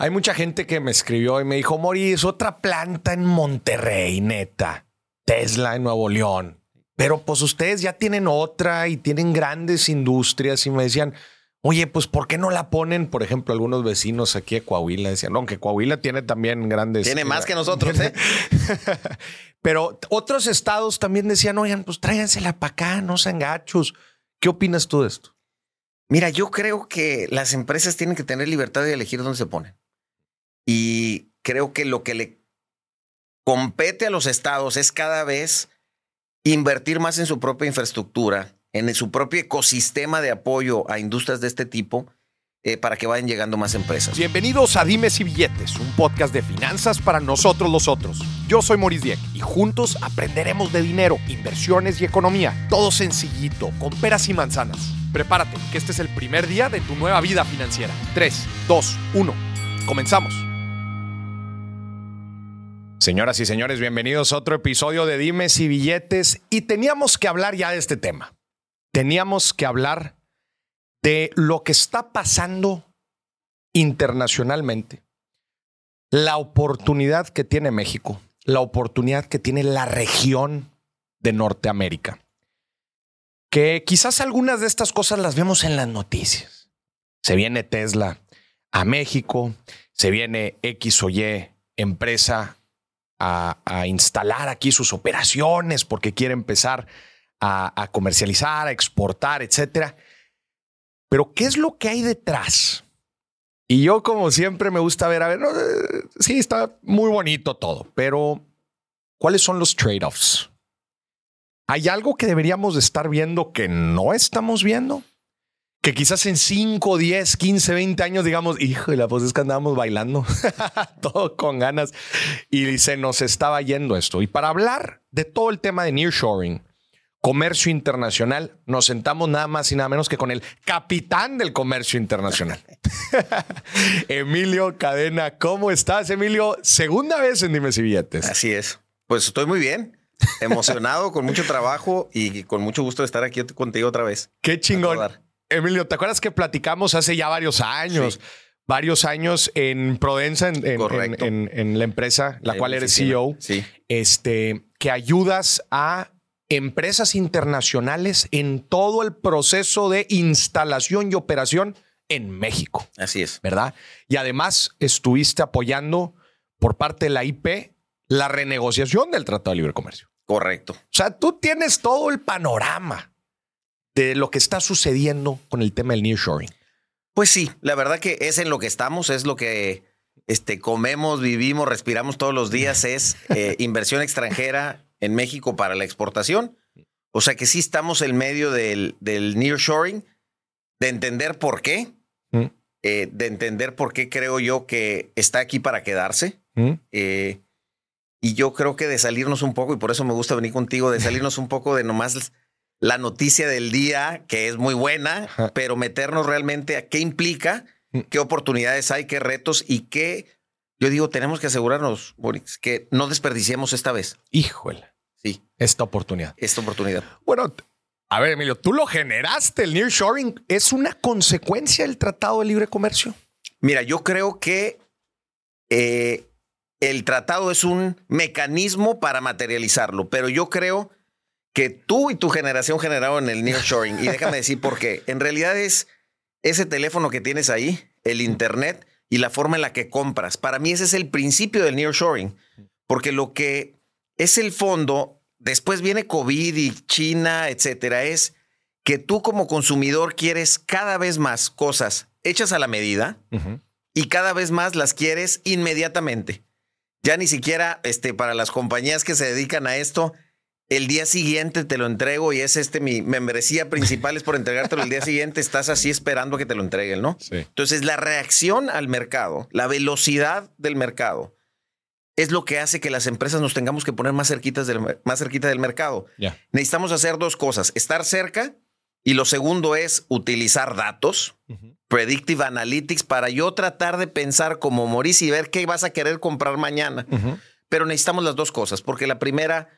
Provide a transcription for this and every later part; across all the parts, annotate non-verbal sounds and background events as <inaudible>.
Hay mucha gente que me escribió y me dijo, Moris, otra planta en Monterrey, neta. Tesla en Nuevo León. Pero pues ustedes ya tienen otra y tienen grandes industrias y me decían, oye, pues ¿por qué no la ponen? Por ejemplo, algunos vecinos aquí de Coahuila decían, no, que Coahuila tiene también grandes... Tiene más que nosotros, ¿eh? <laughs> Pero otros estados también decían, oigan, pues tráigansela para acá, no sean gachos. ¿Qué opinas tú de esto? Mira, yo creo que las empresas tienen que tener libertad de elegir dónde se ponen. Y creo que lo que le compete a los estados es cada vez invertir más en su propia infraestructura, en su propio ecosistema de apoyo a industrias de este tipo eh, para que vayan llegando más empresas. Bienvenidos a Dimes y Billetes, un podcast de finanzas para nosotros los otros. Yo soy Maurice Dieck y juntos aprenderemos de dinero, inversiones y economía. Todo sencillito, con peras y manzanas. Prepárate, que este es el primer día de tu nueva vida financiera. 3, 2, 1. Comenzamos. Señoras y señores, bienvenidos a otro episodio de Dimes y Billetes. Y teníamos que hablar ya de este tema. Teníamos que hablar de lo que está pasando internacionalmente, la oportunidad que tiene México, la oportunidad que tiene la región de Norteamérica. Que quizás algunas de estas cosas las vemos en las noticias. Se viene Tesla a México, se viene X o Y empresa a, instalar aquí sus operaciones porque quiere empezar a, comercializar, a exportar, etcétera. Pero ¿qué es lo que hay detrás? Y yo, como siempre, me gusta ver, a ver, eh, sí, está muy bonito todo, pero ¿cuáles son los trade-offs? ¿Hay algo que deberíamos de estar viendo que no estamos viendo? Que quizás en 5, 10, 15, 20 años digamos, híjole, pues es que andábamos bailando, <laughs> todo con ganas, y se nos estaba yendo esto. Y para hablar de todo el tema de nearshoring, comercio internacional, nos sentamos nada más y nada menos que con el capitán del comercio internacional. <laughs> Emilio Cadena, ¿cómo estás, Emilio? Segunda vez en Dime si Billetes. Así es. Pues estoy muy bien. Emocionado, con mucho trabajo y con mucho gusto de estar aquí contigo otra vez. Qué chingón. Emilio, ¿te acuerdas que platicamos hace ya varios años? Sí. Varios años en Prodensa, en, en, en, en la empresa, la, la cual eres CEO, sí. este, que ayudas a empresas internacionales en todo el proceso de instalación y operación en México. Así es. ¿Verdad? Y además estuviste apoyando por parte de la IP la renegociación del Tratado de Libre Comercio. Correcto. O sea, tú tienes todo el panorama de lo que está sucediendo con el tema del nearshoring. Pues sí, la verdad que es en lo que estamos, es lo que este, comemos, vivimos, respiramos todos los días, es eh, <laughs> inversión extranjera en México para la exportación. O sea que sí estamos en medio del, del nearshoring, de entender por qué, mm. eh, de entender por qué creo yo que está aquí para quedarse. Mm. Eh, y yo creo que de salirnos un poco, y por eso me gusta venir contigo, de salirnos un poco de nomás la noticia del día, que es muy buena, pero meternos realmente a qué implica, mm. qué oportunidades hay, qué retos y qué yo digo, tenemos que asegurarnos, Boris, que no desperdiciemos esta vez. Híjole. Sí. Esta oportunidad. Esta oportunidad. Bueno, a ver, Emilio, tú lo generaste. El nearshoring es una consecuencia del Tratado de Libre Comercio. Mira, yo creo que eh, el tratado es un mecanismo para materializarlo, pero yo creo que tú y tu generación generaron el nearshoring. <laughs> Y déjame decir por qué. En realidad es ese teléfono que tienes ahí, el Internet y la forma en la que compras. Para mí ese es el principio del nearshoring, porque lo que es el fondo, después viene COVID y China, etcétera, es que tú como consumidor quieres cada vez más cosas hechas a la medida uh -huh. y cada vez más las quieres inmediatamente. Ya ni siquiera este, para las compañías que se dedican a esto, el día siguiente te lo entrego y es este mi membresía principal es por entregártelo el día siguiente, estás así esperando que te lo entreguen, ¿no? Sí. Entonces, la reacción al mercado, la velocidad del mercado es lo que hace que las empresas nos tengamos que poner más cerquitas del, más cerquita del mercado. Yeah. Necesitamos hacer dos cosas, estar cerca y lo segundo es utilizar datos, uh -huh. predictive analytics para yo tratar de pensar como Maurice y ver qué vas a querer comprar mañana. Uh -huh. Pero necesitamos las dos cosas, porque la primera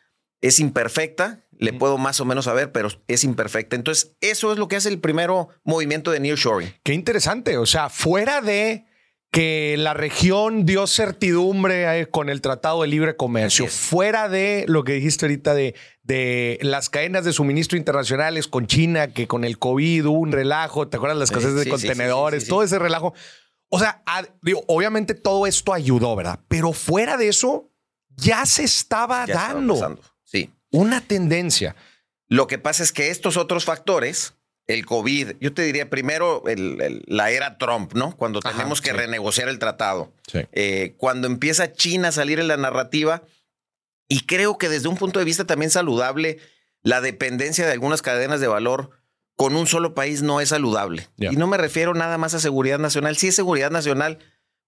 es imperfecta, le puedo más o menos saber, pero es imperfecta. Entonces, eso es lo que hace el primero movimiento de nearshoring. Qué interesante. O sea, fuera de que la región dio certidumbre eh, con el Tratado de Libre Comercio, fuera de lo que dijiste ahorita de, de las cadenas de suministro internacionales con China, que con el COVID hubo un relajo, ¿te acuerdas las cosas de contenedores? todo ese relajo. O sea, digo, obviamente todo esto ayudó, ¿verdad? Pero fuera de eso, ya se estaba dando. Una tendencia. Lo que pasa es que estos otros factores el COVID, yo te diría primero la era Trump, ¿no? Cuando tenemos que renegociar el tratado. Eh, cuando empieza China a salir en la narrativa, y creo que desde un punto de vista también saludable, la dependencia de algunas cadenas de valor con un solo país no es saludable. Y no me refiero nada más a seguridad nacional, sí es seguridad nacional,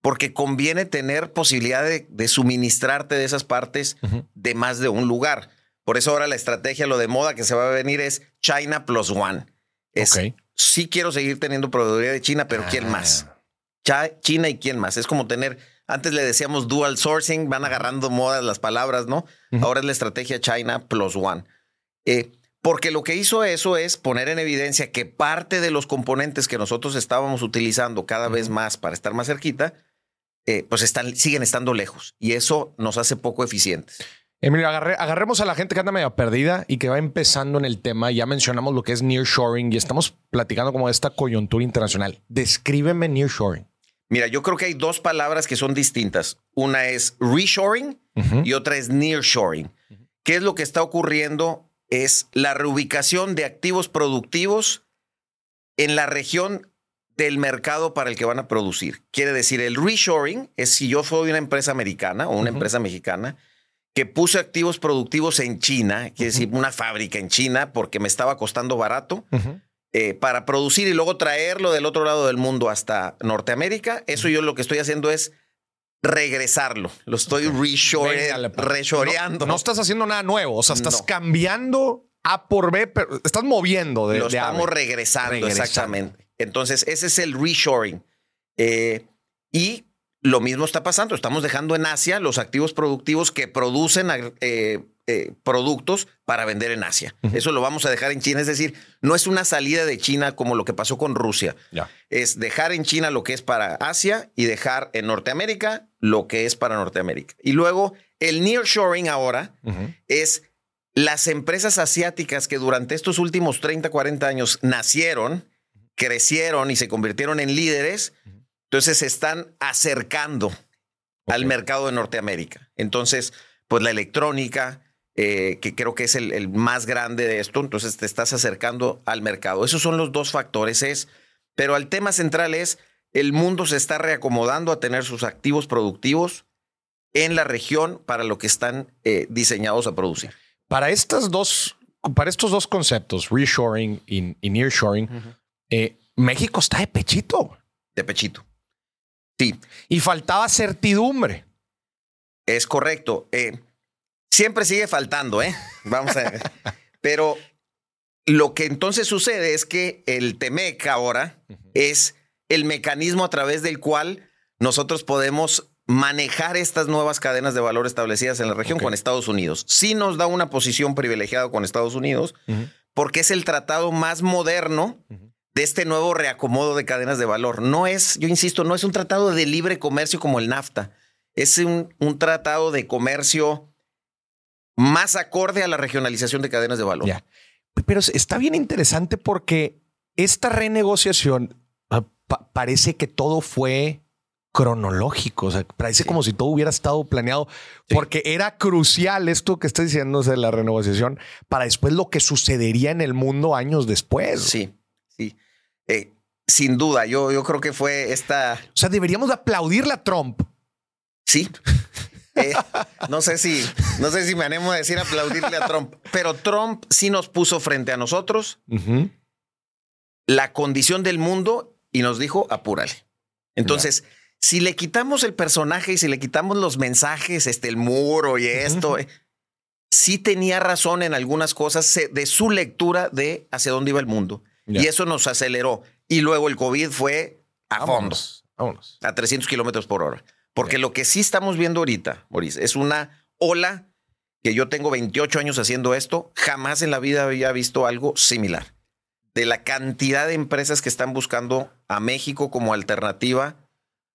porque conviene tener posibilidad de, suministrarte de esas partes de más de un lugar. Por eso ahora la estrategia, lo de moda que se va a venir es China plus one. Es, Sí quiero seguir teniendo proveeduría de China, pero ¿quién más? Ah. China y quién más. Es como tener, antes le decíamos dual sourcing, van agarrando modas las palabras, ¿no? Ahora es la estrategia China plus one. Eh, porque lo que hizo eso es poner en evidencia que parte de los componentes que nosotros estábamos utilizando cada vez más para estar más cerquita, eh, pues están, siguen estando lejos. Y eso nos hace poco eficientes. Emilio, agarremos a la gente que anda medio perdida y que va empezando en el tema. Ya mencionamos lo que es nearshoring y estamos platicando como de esta coyuntura internacional. Descríbeme nearshoring. Mira, yo creo que hay dos palabras que son distintas. Una es reshoring y otra es nearshoring. ¿Qué es lo que está ocurriendo? Es la reubicación de activos productivos en la región del mercado para el que van a producir. Quiere decir, el reshoring es si yo soy una empresa americana o una empresa mexicana que puse activos productivos en China, quiere decir una fábrica en China, porque me estaba costando barato, eh, para producir y luego traerlo del otro lado del mundo hasta Norteamérica. Eso yo lo que estoy haciendo es regresarlo. Lo estoy reshoreando. No, estás haciendo nada nuevo, o sea, estás cambiando A por B, pero estás moviendo de Lo estamos regresando, exactamente. Entonces, ese es el reshoring. Eh, y lo mismo está pasando. Estamos dejando en Asia los activos productivos que producen eh, eh, productos para vender en Asia. Eso lo vamos a dejar en China. Es decir, no es una salida de China como lo que pasó con Rusia. Es dejar en China lo que es para Asia y dejar en Norteamérica lo que es para Norteamérica. Y luego el nearshoring ahora es las empresas asiáticas que durante estos últimos 30, 40 años nacieron, crecieron y se convirtieron en líderes entonces se están acercando al mercado de Norteamérica. Entonces, pues la electrónica, eh, que creo que es el, más grande de esto, entonces te estás acercando al mercado. Esos son los dos factores. Es, pero el tema central es, el mundo se está reacomodando a tener sus activos productivos en la región para lo que están eh, diseñados a producir. Para estas dos, para estos dos conceptos, reshoring y, nearshoring, eh, México está de pechito. De pechito. Sí. Y faltaba certidumbre. Es correcto. Eh, siempre sigue faltando, ¿eh? Vamos a ver. <laughs> Pero lo que entonces sucede es que el TEMEC ahora es el mecanismo a través del cual nosotros podemos manejar estas nuevas cadenas de valor establecidas en la región con Estados Unidos. Sí nos da una posición privilegiada con Estados Unidos porque es el tratado más moderno de este nuevo reacomodo de cadenas de valor. No es, yo insisto, no es un tratado de libre comercio como el NAFTA. Es un, un tratado de comercio más acorde a la regionalización de cadenas de valor. Pero está bien interesante porque esta renegociación ah, parece que todo fue cronológico. O sea, parece como si todo hubiera estado planeado porque era crucial esto que está diciendo de la renegociación para después lo que sucedería en el mundo años después. Sí. Sí. Eh, sin duda, yo, yo creo que fue esta. O sea, deberíamos aplaudirle a Trump. Sí. <laughs> Eh, no sé si, no sé si me animo a decir aplaudirle a Trump, pero Trump sí nos puso frente a nosotros la condición del mundo y nos dijo apúrale. Entonces, si le quitamos el personaje y si le quitamos los mensajes, este, el muro y esto, eh, sí tenía razón en algunas cosas de su lectura de hacia dónde iba el mundo. Y eso nos aceleró. Y luego el COVID fue a fondo. A 300 kilómetros por hora. Porque lo que sí estamos viendo ahorita, Maurice, es una ola que yo tengo 28 años haciendo esto. Jamás en la vida había visto algo similar. De la cantidad de empresas que están buscando a México como alternativa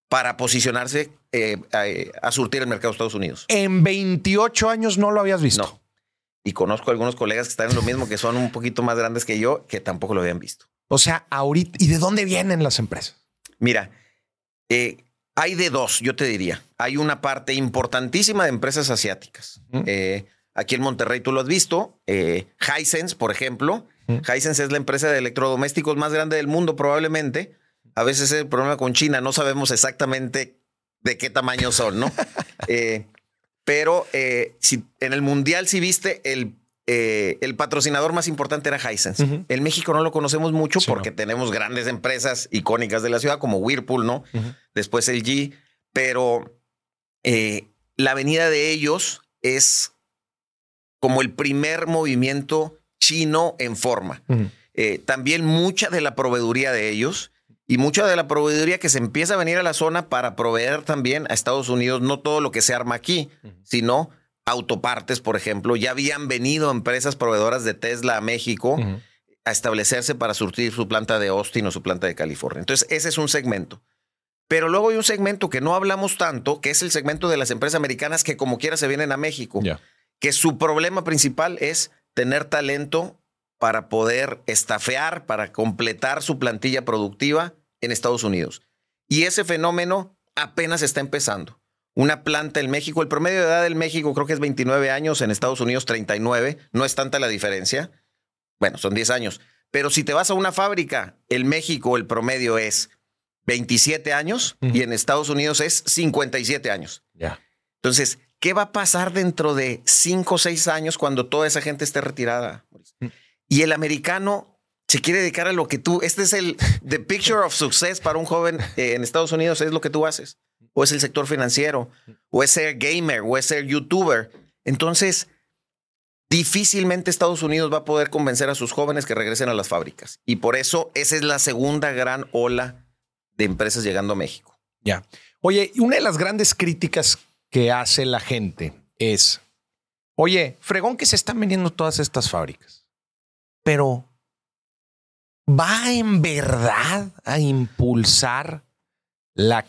para posicionarse eh, a, surtir el mercado de Estados Unidos. En 28 años no lo habías visto. No. Y conozco algunos colegas que están en lo mismo, que son un poquito más grandes que yo, que tampoco lo habían visto. O sea, ahorita, ¿y de dónde vienen las empresas? Mira, eh, hay de dos, yo te diría. Hay una parte importantísima de empresas asiáticas. Eh, aquí en Monterrey tú lo has visto. Eh, Hisense, por ejemplo. Hisense es la empresa de electrodomésticos más grande del mundo, probablemente. A veces es el problema con China, no sabemos exactamente de qué tamaño son, ¿no? <laughs> pero si, en el Mundial, si viste, el eh, el patrocinador más importante era Hisense. En México no lo conocemos mucho porque tenemos grandes empresas icónicas de la ciudad como Whirlpool, ¿no? Después el G, pero eh, la venida de ellos es como el primer movimiento chino en forma. Eh, también mucha de la proveeduría de ellos y mucha de la proveeduría que se empieza a venir a la zona para proveer también a Estados Unidos, no todo lo que se arma aquí, sino autopartes, por ejemplo, ya habían venido empresas proveedoras de Tesla a México a establecerse para surtir su planta de Austin o su planta de California. Entonces, ese es un segmento. Pero luego hay un segmento que no hablamos tanto, que es el segmento de las empresas americanas que como quiera se vienen a México, que su problema principal es tener talento para poder estafear, para completar su plantilla productiva en Estados Unidos. Y ese fenómeno apenas está empezando una planta en México. El promedio de edad del México creo que es 29 años, en Estados Unidos 39. No es tanta la diferencia. Bueno, son 10 años. Pero si te vas a una fábrica, en México el promedio es 27 años y en Estados Unidos es 57 años. Ya. Entonces, ¿qué va a pasar dentro de 5 o 6 años cuando toda esa gente esté retirada? Y el americano se quiere dedicar a lo que tú, este es el the picture of success para un joven eh, en Estados Unidos, es lo que tú haces o es el sector financiero, o es ser gamer, o es ser youtuber. Entonces, difícilmente Estados Unidos va a poder convencer a sus jóvenes que regresen a las fábricas. Y por eso esa es la segunda gran ola de empresas llegando a México. Ya. Oye, una de las grandes críticas que hace la gente es, oye, fregón que se están vendiendo todas estas fábricas, pero ¿va en verdad a impulsar la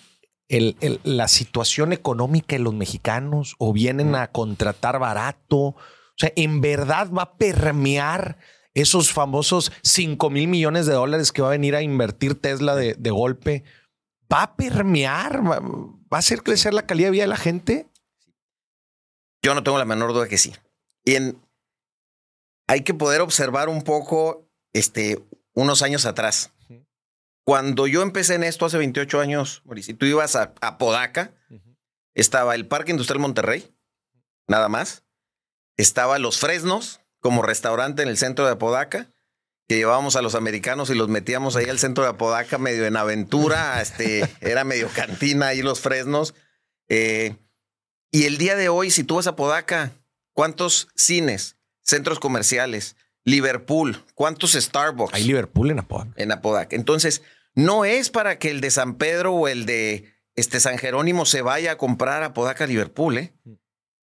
la situación económica de los mexicanos o vienen a contratar barato. O sea, en verdad va a permear esos famosos 5 mil millones de dólares que va a venir a invertir Tesla de, golpe. ¿Va a permear? ¿Va, a hacer crecer la calidad de vida de la gente? Yo no tengo la menor duda que sí. Y hay que poder observar un poco este, unos años atrás. Cuando yo empecé en esto hace 28 años, Mauricio, tú ibas a, Podaca, estaba el Parque Industrial Monterrey, nada más. Estaba Los Fresnos como restaurante en el centro de Apodaca, que llevábamos a los americanos y los metíamos ahí al centro de Apodaca medio en aventura, <laughs> este, era medio cantina ahí Los Fresnos. Eh, y el día de hoy, si tú vas a Apodaca, ¿cuántos cines, centros comerciales, Liverpool, cuántos Starbucks? Hay Liverpool en Apodaca. En Apodaca. Entonces, no es para que el de San Pedro o el de este San Jerónimo se vaya a comprar a Podaca Liverpool, ¿eh?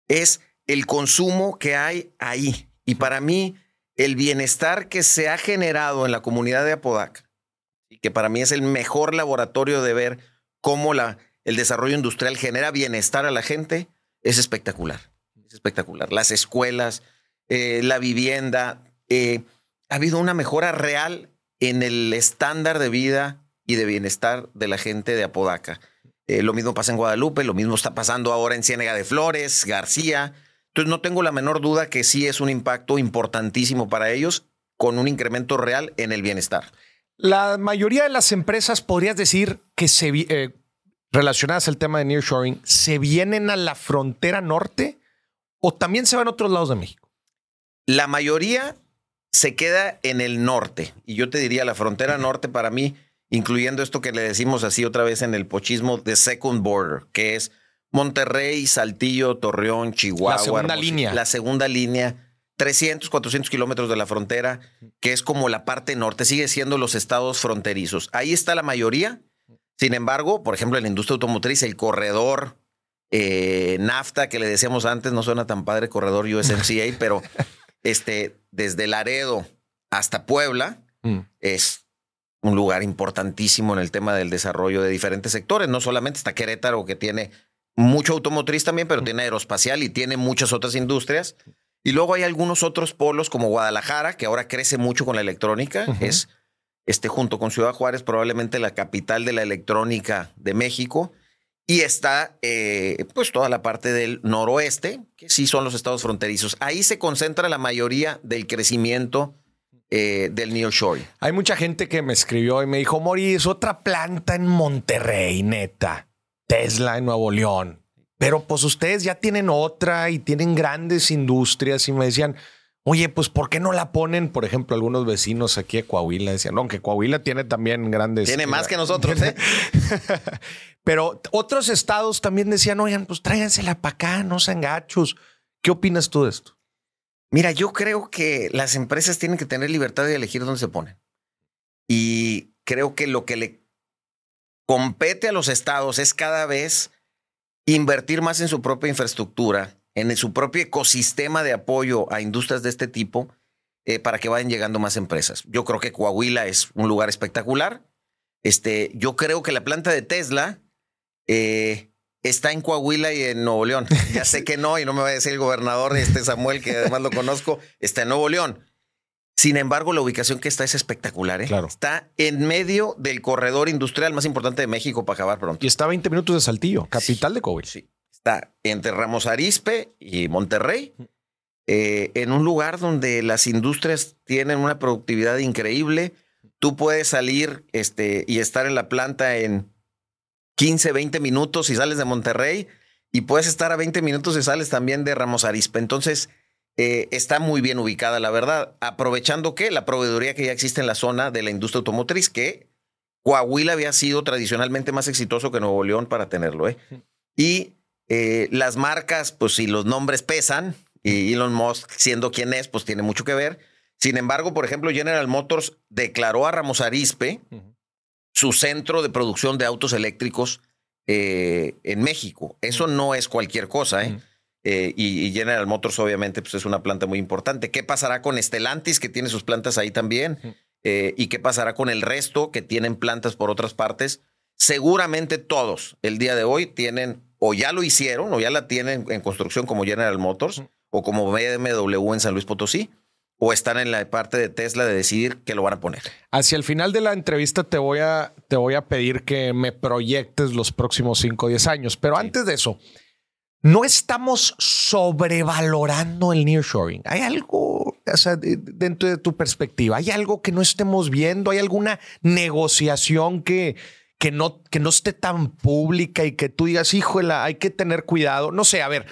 es el consumo que hay ahí. Y para mí, el bienestar que se ha generado en la comunidad de Apodaca, y que para mí es el mejor laboratorio de ver cómo la, el desarrollo industrial genera bienestar a la gente, es espectacular. Es espectacular. Las escuelas, eh, la vivienda, eh, ha habido una mejora real en el estándar de vida y de bienestar de la gente de Apodaca. Eh, lo mismo pasa en Guadalupe, lo mismo está pasando ahora en Ciénega de Flores, García. Entonces no tengo la menor duda que sí es un impacto importantísimo para ellos con un incremento real en el bienestar. La mayoría de las empresas, podrías decir que se eh, relacionadas al tema de nearshoring, se vienen a la frontera norte o también se van a otros lados de México. La mayoría se queda en el norte. Y yo te diría, la frontera norte para mí, incluyendo esto que le decimos así otra vez en el pochismo de Second Border, que es Monterrey, Saltillo, Torreón, Chihuahua. La segunda línea. La segunda línea. 300, 400 kilómetros de la frontera, que es como la parte norte, sigue siendo los estados fronterizos. Ahí está la mayoría. Sin embargo, por ejemplo, en la industria automotriz, el corredor eh, NAFTA, que le decíamos antes, no suena tan padre, corredor USMCA, pero <laughs> este, desde Laredo hasta Puebla, mm. es un lugar importantísimo en el tema del desarrollo de diferentes sectores. No solamente está Querétaro, que tiene mucho automotriz también, pero tiene aeroespacial y tiene muchas otras industrias. Y luego hay algunos otros polos como Guadalajara, que ahora crece mucho con la electrónica. Es este, junto con Ciudad Juárez, probablemente la capital de la electrónica de México. Y está eh, pues toda la parte del noroeste, que sí son los estados fronterizos. Ahí se concentra la mayoría del crecimiento eh, del nearshoring. Hay mucha gente que me escribió y me dijo, Moris, otra planta en Monterrey, neta. Tesla en Nuevo León. Pero pues ustedes ya tienen otra y tienen grandes industrias y me decían, oye, pues ¿por qué no la ponen? Por ejemplo, algunos vecinos aquí de Coahuila decían, no, que Coahuila tiene también grandes... Tiene más que nosotros, ¿eh? <laughs> Pero otros estados también decían, oigan, pues tráigansela para acá, no sean gachos. ¿Qué opinas tú de esto? Mira, yo creo que las empresas tienen que tener libertad de elegir dónde se ponen. Y creo que lo que le compete a los estados es cada vez invertir más en su propia infraestructura, en su propio ecosistema de apoyo a industrias de este tipo eh, para que vayan llegando más empresas. Yo creo que Coahuila es un lugar espectacular. Este, yo creo que la planta de Tesla eh, está en Coahuila y en Nuevo León. Ya sé que no, y no me va a decir el gobernador, este Samuel, que además lo conozco, está en Nuevo León. Sin embargo, la ubicación que está es espectacular. ¿eh? Claro. Está en medio del corredor industrial más importante de México para acabar pronto. Y está a 20 minutos de Saltillo, capital de Coahuila. Sí. Está entre Ramos Arispe y Monterrey, eh, en un lugar donde las industrias tienen una productividad increíble. Tú puedes salir este, y estar en la planta en 15, 20 minutos y sales de Monterrey y puedes estar a 20 minutos y sales también de Ramos Arispe. Entonces, eh, está muy bien ubicada, la verdad, aprovechando que la proveeduría que ya existe en la zona de la industria automotriz, que Coahuila había sido tradicionalmente más exitoso que Nuevo León para tenerlo. ¿eh? Y eh, las marcas, pues si los nombres pesan, y Elon Musk siendo quien es, pues tiene mucho que ver. Sin embargo, por ejemplo, General Motors declaró a Ramos Arispe su centro de producción de autos eléctricos en México. Eso no es cualquier cosa, ¿eh? Eh, y, General Motors, obviamente, pues es una planta muy importante. ¿Qué pasará con Stellantis, que tiene sus plantas ahí también? Eh, ¿Y qué pasará con el resto que tienen plantas por otras partes? Seguramente todos el día de hoy tienen, o ya lo hicieron, o ya la tienen en construcción como General Motors, o como BMW en San Luis Potosí, o están en la parte de Tesla de decidir que lo van a poner. Hacia el final de la entrevista te voy a, te voy a pedir que me proyectes los próximos 5 o 10 años, pero antes de eso no estamos sobrevalorando el nearshoring. Hay algo, o sea, dentro de tu perspectiva, hay algo que no estemos viendo, hay alguna negociación que, que, no, que no esté tan pública y que tú digas, híjole, hay que tener cuidado. No sé, a ver,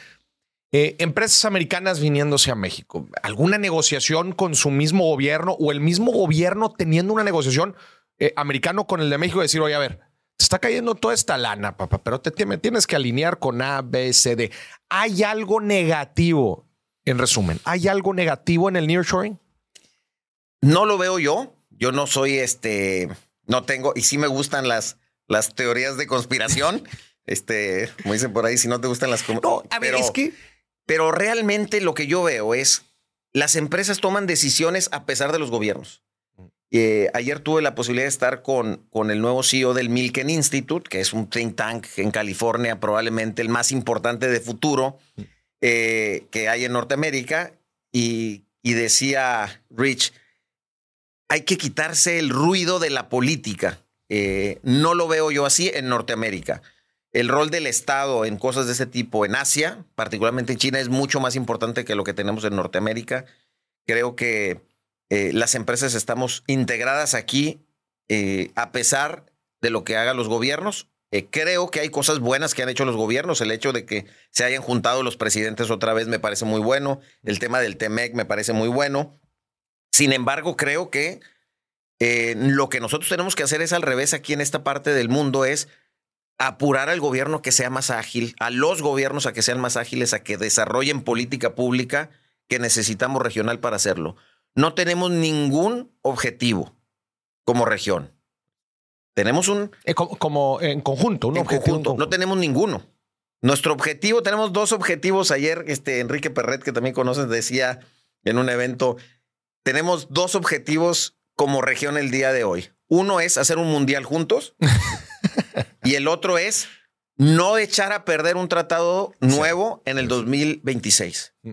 eh, empresas americanas viniéndose a México, alguna negociación con su mismo gobierno o el mismo gobierno teniendo una negociación eh, americano con el de México, decir, oye, a ver, te está cayendo toda esta lana, papá, pero te, me tienes que alinear con A, B, C, D. ¿Hay algo negativo, en resumen, hay algo negativo en el nearshoring? No lo veo yo. Yo no soy este, no tengo, y sí me gustan las, las teorías de conspiración. <laughs> este, como dicen por ahí, si no te gustan las... No, a ver, es que... Pero realmente lo que yo veo es, las empresas toman decisiones a pesar de los gobiernos. Eh, ayer tuve la posibilidad de estar con, con el nuevo CEO del Milken Institute, que es un think tank en California, probablemente el más importante de futuro eh, que hay en Norteamérica. Y, y decía Rich, hay que quitarse el ruido de la política. Eh, no lo veo yo así en Norteamérica. El rol del Estado en cosas de ese tipo en Asia, particularmente en China, es mucho más importante que lo que tenemos en Norteamérica. Creo que eh, las empresas estamos integradas aquí eh, a pesar de lo que hagan los gobiernos. Creo que hay cosas buenas que han hecho los gobiernos. El hecho de que se hayan juntado los presidentes otra vez me parece muy bueno. El tema del TEMEC me parece muy bueno. Sin embargo, creo que lo que nosotros tenemos que hacer es al revés aquí en esta parte del mundo, es apurar al gobierno que sea más ágil, a los gobiernos a que sean más ágiles, a que desarrollen política pública que necesitamos regional para hacerlo no tenemos ningún objetivo como región. Tenemos un... Eh, como, en conjunto, un en Conjunto. No tenemos ninguno. Nuestro objetivo, tenemos dos objetivos. Ayer, este Enrique Perret, que también conoces, decía en un evento, tenemos dos objetivos como región el día de hoy. Uno es hacer un mundial juntos <laughs> y el otro es no echar a perder un tratado nuevo en el 2026. Mm.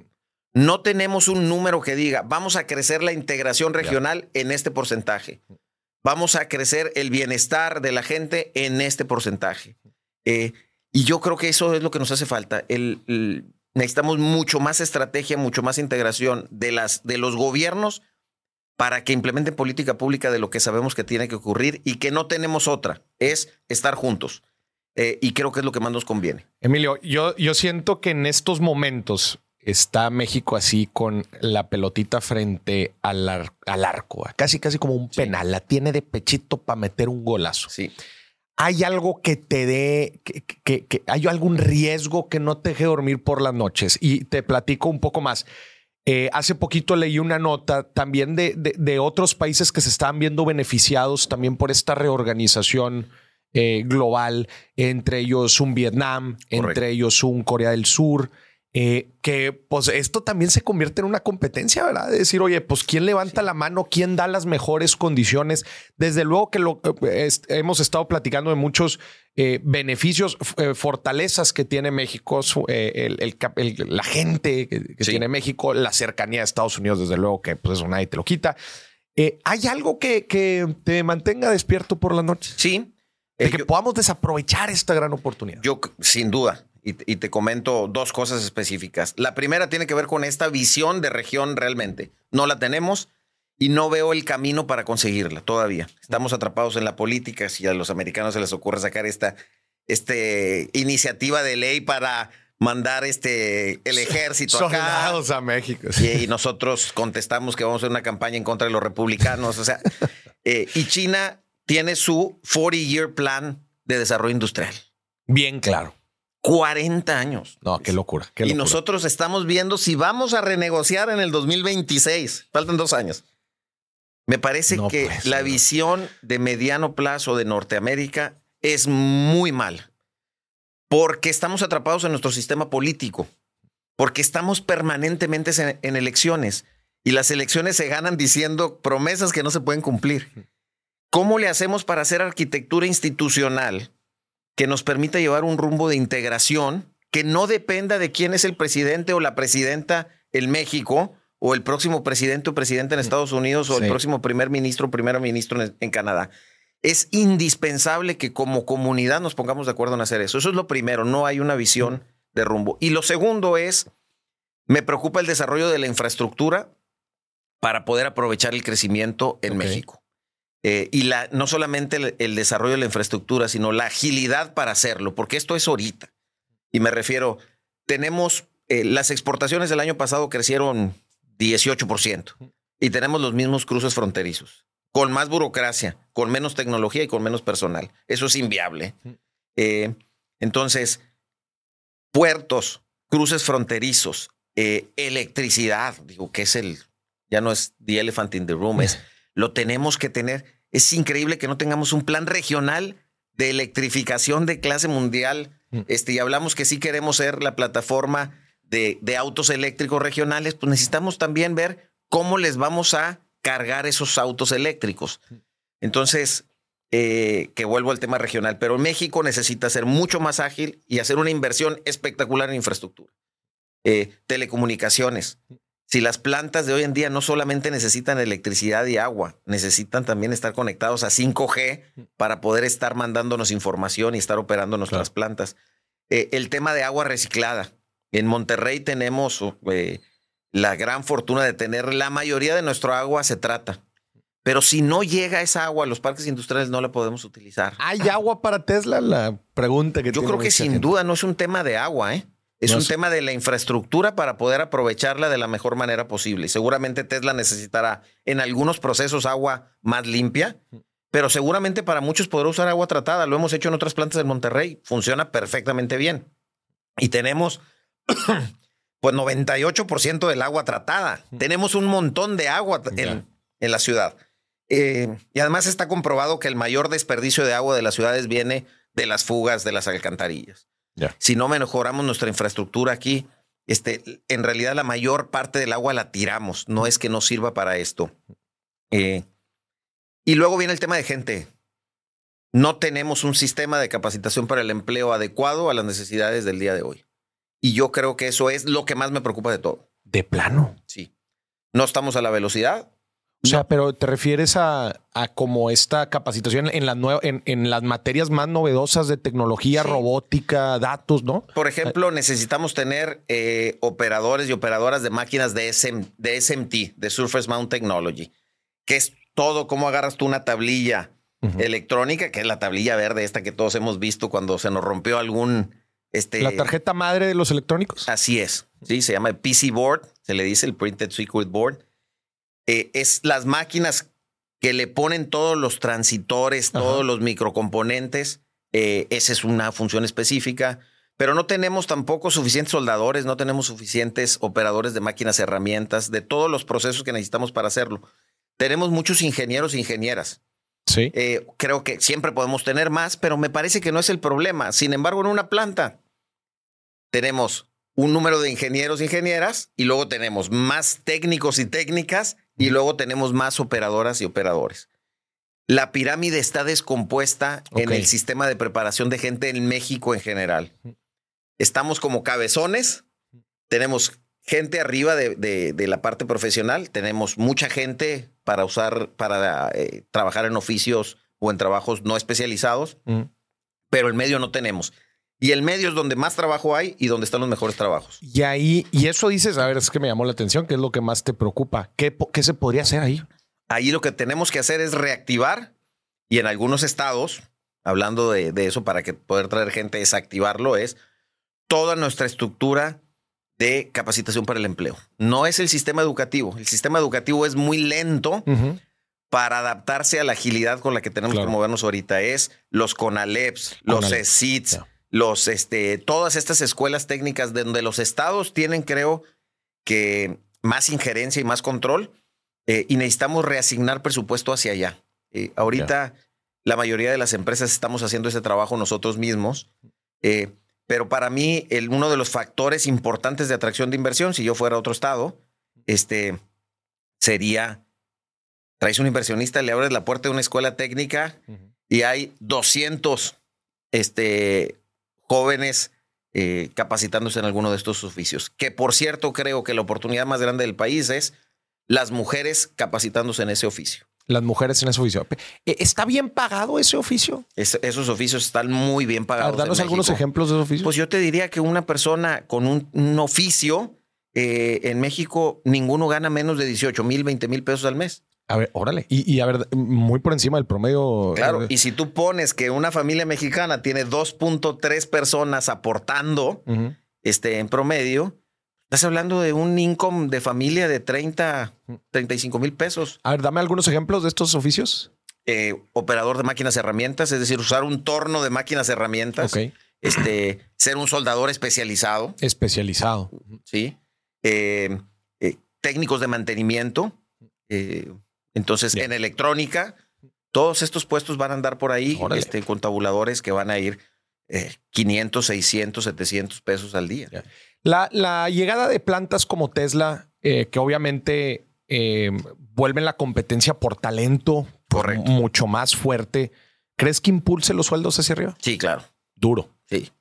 No tenemos un número que diga, vamos a crecer la integración regional en este porcentaje. Vamos a crecer el bienestar de la gente en este porcentaje. Eh, y yo creo que eso es lo que nos hace falta. Necesitamos mucho más estrategia, mucho más integración de, las, de los gobiernos para que implementen política pública de lo que sabemos que tiene que ocurrir y que no tenemos otra, es estar juntos. Eh, y creo que es lo que más nos conviene. Emilio, yo, yo siento que en estos momentos está México así con la pelotita frente al, al arco, casi casi como un penal, la tiene de pechito para meter un golazo. Sí. ¿Hay algo que te dé, que, hay algún riesgo que no te deje dormir por las noches? Y te platico un poco más. Eh, hace poquito leí una nota también de, de, otros países que se están viendo beneficiados también por esta reorganización eh, global, entre ellos un Vietnam, entre ellos un Corea del Sur. Eh, que pues esto también se convierte en una competencia, ¿verdad? De decir, oye, pues quién levanta la mano, quién da las mejores condiciones. Desde luego que lo, eh, hemos estado platicando de muchos eh, beneficios, fortalezas que tiene México, la gente que, tiene México, la cercanía de Estados Unidos, desde luego que pues eso nadie te lo quita. ¿Hay algo que, que, te mantenga despierto por la noche? Sí. De que podamos desaprovechar esta gran oportunidad. Yo, sin duda y, te comento dos cosas específicas. La primera tiene que ver con esta visión de región realmente. No la tenemos y no veo el camino para conseguirla todavía. Estamos atrapados en la política. Si a los americanos se les ocurre sacar esta este, iniciativa de ley para mandar este el ejército acá. a México. Y, nosotros contestamos que vamos a hacer una campaña en contra de los republicanos. O sea, eh, y China tiene su 40-year plan de desarrollo industrial. Bien claro. 40 años. No, qué locura, Y nosotros estamos viendo si vamos a renegociar en el 2026. Faltan dos años. Me parece que la visión de mediano plazo de Norteamérica es muy mal. Porque estamos atrapados en nuestro sistema político. Porque estamos permanentemente en elecciones. Y las elecciones se ganan diciendo promesas que no se pueden cumplir. ¿Cómo le hacemos para hacer arquitectura institucional que nos permita llevar un rumbo de integración que no dependa de quién es el presidente o la presidenta en México o el próximo presidente o presidenta en Estados Unidos o el próximo primer ministro o primera ministro en, Canadá. Es indispensable que como comunidad nos pongamos de acuerdo en hacer eso. Eso es lo primero, no hay una visión de rumbo. Y lo segundo es, me preocupa el desarrollo de la infraestructura para poder aprovechar el crecimiento en México. Eh, y la, no solamente el, desarrollo de la infraestructura, sino la agilidad para hacerlo, porque esto es ahorita. Y me refiero, tenemos, eh, las exportaciones del año pasado crecieron 18% y tenemos los mismos cruces fronterizos, con más burocracia, con menos tecnología y con menos personal. Eso es inviable. Eh, entonces, puertos, cruces fronterizos, electricidad, digo que es el, ya no es the elephant in the room, es <laughs> lo tenemos que tener. Es increíble que no tengamos un plan regional de electrificación de clase mundial. Mm. Este, y hablamos que sí queremos ser la plataforma de, de autos eléctricos regionales, pues necesitamos también ver cómo les vamos a cargar esos autos eléctricos. Entonces, eh, que vuelvo al tema regional, pero México necesita ser mucho más ágil y hacer una inversión espectacular en infraestructura. Eh, telecomunicaciones. Mm. Si las plantas de hoy en día no solamente necesitan electricidad y agua, necesitan también estar conectados a 5G para poder estar mandándonos información y estar operando nuestras plantas. Eh, el tema de agua reciclada. En Monterrey tenemos eh, la gran fortuna de tener la mayoría de nuestro agua se trata. Pero si no llega esa agua a los parques industriales, no la podemos utilizar. ¿Hay agua para Tesla? La pregunta que Yo creo que sin duda no es un tema de agua, ¿eh? Es un tema de la infraestructura para poder aprovecharla de la mejor manera posible. Y seguramente Tesla necesitará en algunos procesos agua más limpia, pero seguramente para muchos podrá usar agua tratada. Lo hemos hecho en otras plantas de Monterrey. Funciona perfectamente bien. Y tenemos <coughs> pues 98% del agua tratada. Tenemos un montón de agua en, la ciudad. Eh, y además está comprobado que el mayor desperdicio de agua de las ciudades viene de las fugas de las alcantarillas. Si no mejoramos nuestra infraestructura aquí, este, en realidad la mayor parte del agua la tiramos. No es que no sirva para esto. Eh, Y luego viene el tema de gente. No tenemos un sistema de capacitación para el empleo adecuado a las necesidades del día de hoy. Y yo creo que eso es lo que más me preocupa de todo. De plano. Sí. No estamos a la velocidad. O sea, pero te refieres a, a como esta capacitación en las, en, en las materias más novedosas de tecnología, Sí. robótica, datos, ¿no? Por ejemplo, necesitamos tener eh, operadores y operadoras de máquinas de, SM de SMT, de Surface Mount Technology, que es todo cómo agarras tú una tablilla electrónica, que es la tablilla verde esta que todos hemos visto cuando se nos rompió algún... Este, La tarjeta madre de los electrónicos. Así es. Sí, se llama el PC Board, se le dice el Printed Circuit Board. Eh, es las máquinas que le ponen todos los transitores, Ajá. todos los microcomponentes. Eh, esa es una función específica. Pero no tenemos tampoco suficientes soldadores, no tenemos suficientes operadores de máquinas, herramientas, de todos los procesos que necesitamos para hacerlo. Tenemos muchos ingenieros e ingenieras. Sí. Eh, creo que siempre podemos tener más, pero me parece que no es el problema. Sin embargo, en una planta tenemos un número de ingenieros e ingenieras y luego tenemos más técnicos y técnicas y luego tenemos más operadoras y operadores. La pirámide está descompuesta en el sistema de preparación de gente en México en general. Estamos como cabezones, tenemos gente arriba de, de- de la parte profesional, tenemos mucha gente para usar, para eh, trabajar en oficios o en trabajos no especializados, Mm. pero el medio no tenemos. Y el medio es donde más trabajo hay y donde están los mejores trabajos. Y ahí, y eso dices, a ver, es que me llamó la atención, ¿qué es lo que más te preocupa? ¿Qué, qué se podría hacer ahí? Ahí lo que tenemos que hacer es reactivar y en algunos estados, hablando de, de eso para que poder traer gente, es activarlo, es toda nuestra estructura de capacitación para el empleo. No es el sistema educativo. El sistema educativo es muy lento para adaptarse a la agilidad con la que tenemos Claro. que movernos ahorita. Es los CONALEPS, los ya. Los, este, todas estas escuelas técnicas de donde los estados tienen, creo, que más injerencia y más control. eh, y necesitamos reasignar presupuesto hacia allá. Eh, ahorita la mayoría de las empresas estamos haciendo ese trabajo nosotros mismos. eh, pero para mí, el, uno de los factores importantes de atracción de inversión, si yo fuera a otro estado, este, sería, traes un inversionista, le abres la puerta de una escuela técnica y hay 200 este, jóvenes eh, capacitándose en alguno de estos oficios. Que por cierto, creo que la oportunidad más grande del país es las mujeres capacitándose en ese oficio. Las mujeres en ese oficio. Eh, ¿Está bien pagado ese oficio? Es- esos oficios están muy bien pagados. danos algunos ejemplos de esos oficios. Pues yo te diría que una persona con un, un oficio eh, en México, ninguno gana menos de 18 mil, 20 mil pesos al mes. A ver, órale. Y, y a ver, muy por encima del promedio. Claro, eh, y si tú pones que una familia mexicana tiene 2.3 personas aportando este, en promedio, estás hablando de un income de familia de 30, 35 mil pesos. A ver, dame algunos ejemplos de estos oficios. Eh, operador de máquinas herramientas, es decir, usar un torno de máquinas herramientas, Ok. este, ser un soldador especializado, Especializado. ¿sí? Eh, eh, técnicos de mantenimiento. eh, entonces, en electrónica, todos estos puestos van a andar por ahí este, con tabuladores que van a ir eh, 500, 600, 700 pesos al día. La, la llegada de plantas como Tesla, eh, que obviamente eh, vuelven la competencia por talento Correcto. mucho más fuerte, ¿crees que impulse los sueldos hacia arriba? Sí, claro. Duro. Sí.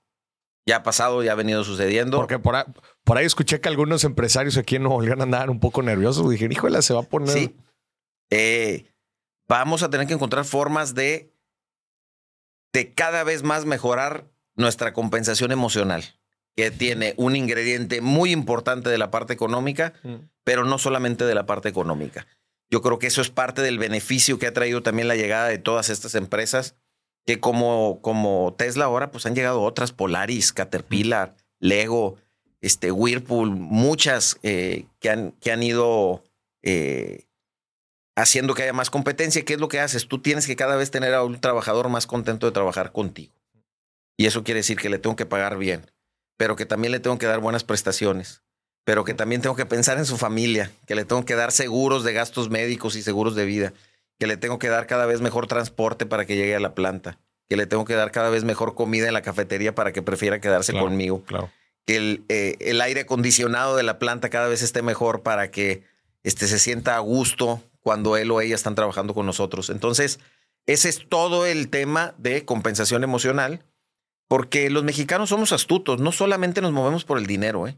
Ya ha pasado, ya ha venido sucediendo. Porque por ahí, por ahí escuché que algunos empresarios aquí en Nuevo León andaban un poco nerviosos. Dije, híjole, se va a poner. Sí. Eh, vamos a tener que encontrar formas de, de cada vez más mejorar nuestra compensación emocional, que tiene un ingrediente muy importante de la parte económica, Mm. pero no solamente de la parte económica. Yo creo que eso es parte del beneficio que ha traído también la llegada de todas estas empresas, que como, como Tesla ahora, pues han llegado otras, Polaris, Caterpillar, Lego, este, Whirlpool, muchas eh, que, han, que han ido eh, haciendo que haya más competencia. ¿Qué es lo que haces? Tú tienes que cada vez tener a un trabajador más contento de trabajar contigo. Y eso quiere decir que le tengo que pagar bien, pero que también le tengo que dar buenas prestaciones, pero que también tengo que pensar en su familia, que le tengo que dar seguros de gastos médicos y seguros de vida, que le tengo que dar cada vez mejor transporte para que llegue a la planta, que le tengo que dar cada vez mejor comida en la cafetería para que prefiera quedarse Claro, conmigo Claro. que el, eh, el aire acondicionado de la planta cada vez esté mejor para que este, se sienta a gusto cuando él o ella están trabajando con nosotros. Entonces, ese es todo el tema de compensación emocional, porque los mexicanos somos astutos, no solamente nos movemos por el dinero, ¿eh?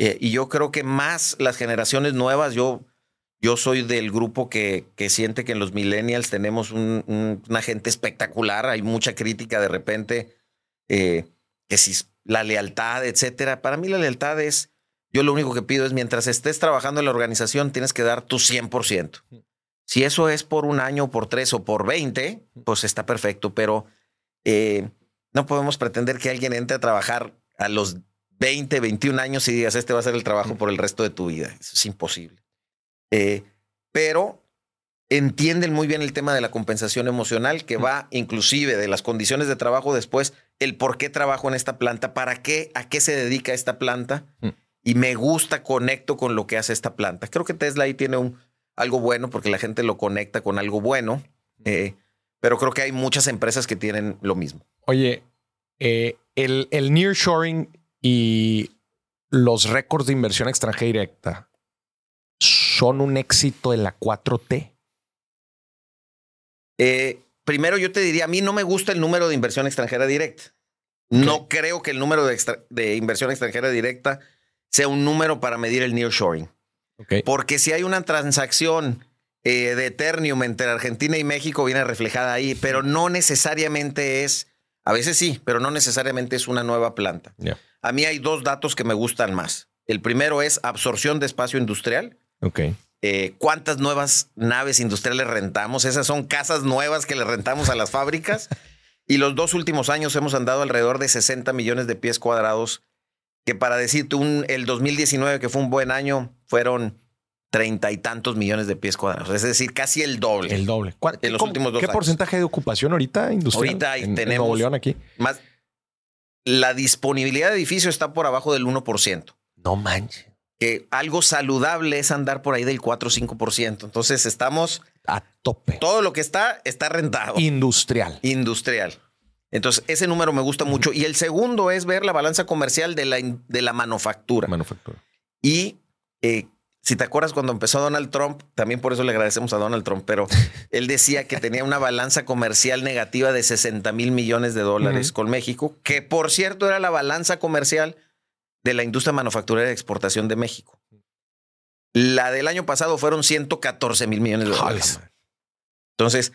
Eh, y yo creo que más las generaciones nuevas, yo, yo soy del grupo que, que siente que en los millennials tenemos un, una gente espectacular, hay mucha crítica de repente, eh, que si la lealtad, etcétera. Para mí la lealtad es, yo lo único que pido es mientras estés trabajando en la organización, tienes que dar tu 100%. Si eso es por un año, por tres o por 20, pues está perfecto, pero eh, no podemos pretender que alguien entre a trabajar a los 20, 21 años y digas, este va a ser el trabajo por el resto de tu vida. Eso es imposible. Eh, pero entienden muy bien el tema de la compensación emocional, que va inclusive de las condiciones de trabajo después, el por qué trabajo en esta planta, para qué, a qué se dedica esta planta. Y me gusta, conecto con lo que hace esta planta. Creo que Tesla ahí tiene un, algo bueno porque la gente lo conecta con algo bueno. Eh, pero creo que hay muchas empresas que tienen lo mismo. Oye, eh, el, el nearshoring y los récords de inversión extranjera directa son un éxito de la 4T? Eh, primero yo te diría, a mí no me gusta el número de inversión extranjera directa. No creo que el número de, de, inversión extranjera directa sea un número para medir el nearshoring. Okay. Porque si hay una transacción eh, de Eternium entre Argentina y México, viene reflejada ahí, pero no necesariamente es, a veces sí, pero no necesariamente es una nueva planta. Yeah. A mí hay dos datos que me gustan más. El primero es absorción de espacio industrial. Eh, ¿Cuántas nuevas naves industriales rentamos? Esas son casas nuevas que le rentamos a las fábricas. y los dos últimos años hemos andado alrededor de 60 millones de pies cuadrados, que para decirte, un, el 2019, que fue un buen año, fueron treinta y tantos millones de pies cuadrados. Es decir, casi el doble. El doble. En los últimos dos ¿Qué años. porcentaje de ocupación ahorita industrial? Ahorita en, tenemos en Nuevo León aquí. Más, la disponibilidad de edificio está por abajo del 1%. No manches. Que algo saludable es andar por ahí del 4 o 5%. Entonces estamos a tope. Todo lo que está está rentado. Industrial. Industrial. Entonces, ese número me gusta mucho. Y el segundo es ver la balanza comercial de la, de la manufactura. Manufactura. Y eh, si te acuerdas cuando empezó Donald Trump, también por eso le agradecemos a Donald Trump, pero <laughs> él decía que tenía una balanza comercial negativa de 60 mil millones de dólares uh -huh. con México, que por cierto era la balanza comercial de la industria manufacturera de exportación de México. La del año pasado fueron 114 mil millones de dólares. Entonces,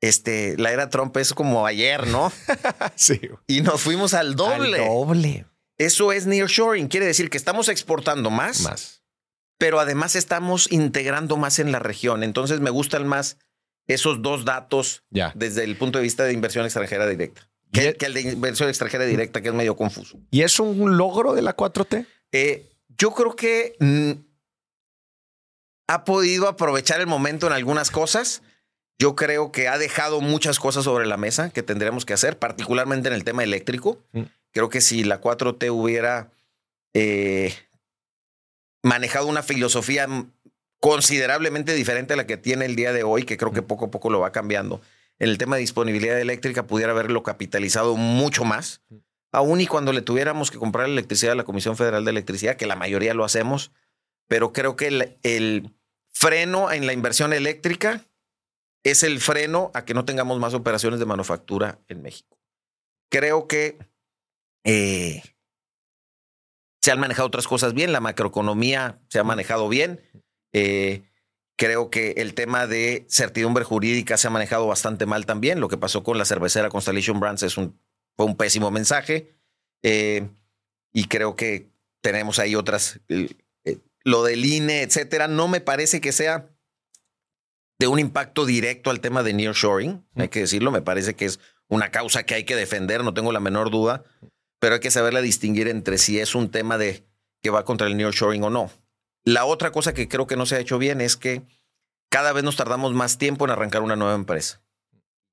este, la era Trump es como ayer, ¿no? <laughs> sí. Y nos fuimos al doble. Al doble. Eso es nearshoring. Quiere decir que estamos exportando más. Más pero además estamos integrando más en la región. Entonces me gustan más esos dos datos ya. desde el punto de vista de inversión extranjera directa. Que, que, el de inversión extranjera directa, que es medio confuso. ¿Y es un logro de la 4T? Eh, yo creo que mm, ha podido aprovechar el momento en algunas cosas. Yo creo que ha dejado muchas cosas sobre la mesa que tendremos que hacer, particularmente en el tema eléctrico. Mm. Creo que si la 4T hubiera eh, manejado una filosofía considerablemente diferente a la que tiene el día de hoy, que creo que poco a poco lo va cambiando. En el tema de disponibilidad eléctrica pudiera haberlo capitalizado mucho más, aún y cuando le tuviéramos que comprar electricidad a la Comisión Federal de Electricidad, que la mayoría lo hacemos, pero creo que el, el freno en la inversión eléctrica es el freno a que no tengamos más operaciones de manufactura en México. Creo que eh, se han manejado otras cosas bien, la macroeconomía se ha manejado bien. Eh, creo que el tema de certidumbre jurídica se ha manejado bastante mal también. Lo que pasó con la cervecera Constellation Brands es un, fue un pésimo mensaje. Eh, y creo que tenemos ahí otras, lo del INE, etcétera. No me parece que sea de un impacto directo al tema de nearshoring, hay que decirlo. Me parece que es una causa que hay que defender, no tengo la menor duda pero hay que saberla distinguir entre si es un tema de que va contra el nearshoring o no. La otra cosa que creo que no se ha hecho bien es que cada vez nos tardamos más tiempo en arrancar una nueva empresa.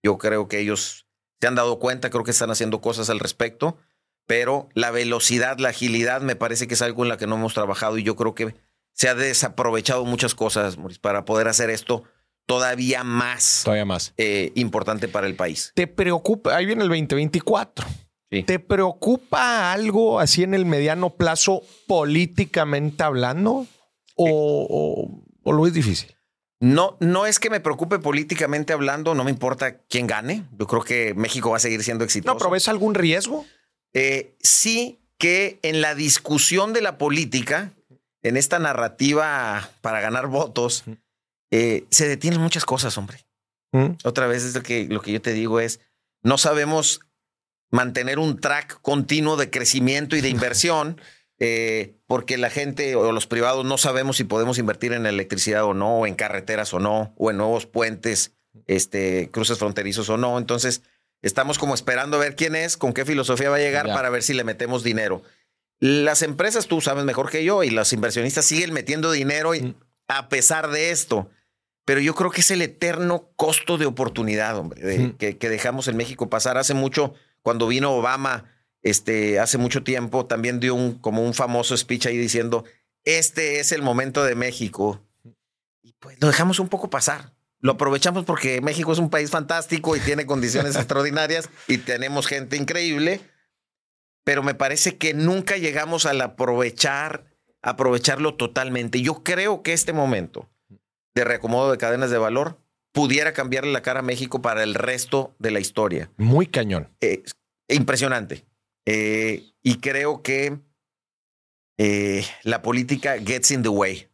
Yo creo que ellos se han dado cuenta, creo que están haciendo cosas al respecto, pero la velocidad, la agilidad me parece que es algo en la que no hemos trabajado y yo creo que se ha desaprovechado muchas cosas, Maurice, para poder hacer esto todavía más, todavía más. Eh, importante para el país. ¿Te preocupa? Ahí viene el 2024. Sí. ¿Te preocupa algo así en el mediano plazo políticamente hablando? ¿O, o, o lo es difícil? No, no es que me preocupe políticamente hablando, no me importa quién gane. Yo creo que México va a seguir siendo exitoso. No, pero ¿ves algún riesgo? Eh, sí que en la discusión de la política, en esta narrativa para ganar votos, eh, se detienen muchas cosas, hombre. ¿Mm? Otra vez es lo que, lo que yo te digo es, no sabemos mantener un track continuo de crecimiento y de <laughs> inversión. eh, porque la gente o los privados no sabemos si podemos invertir en electricidad o no, o en carreteras o no, o en nuevos puentes, este, cruces fronterizos o no. Entonces, estamos como esperando a ver quién es, con qué filosofía va a llegar Ya. para ver si le metemos dinero. Las empresas, tú sabes mejor que yo, y los inversionistas siguen metiendo dinero y- Mm. a pesar de esto. Pero yo creo que es el eterno costo de oportunidad, hombre, de- que, que dejamos en México pasar. Hace mucho, cuando vino Obama, este, hace mucho tiempo, también dio un, como un famoso speech ahí diciendo, este es el momento de México. Y pues lo dejamos un poco pasar. Lo aprovechamos porque México es un país fantástico y tiene condiciones <laughs> extraordinarias y tenemos gente increíble, pero me parece que nunca llegamos al aprovechar, aprovecharlo totalmente. Yo creo que este momento de reacomodo de cadenas de valor pudiera cambiarle la cara a México para el resto de la historia. Muy cañón. Eh, impresionante. Eh, y creo que eh, la política gets in the way.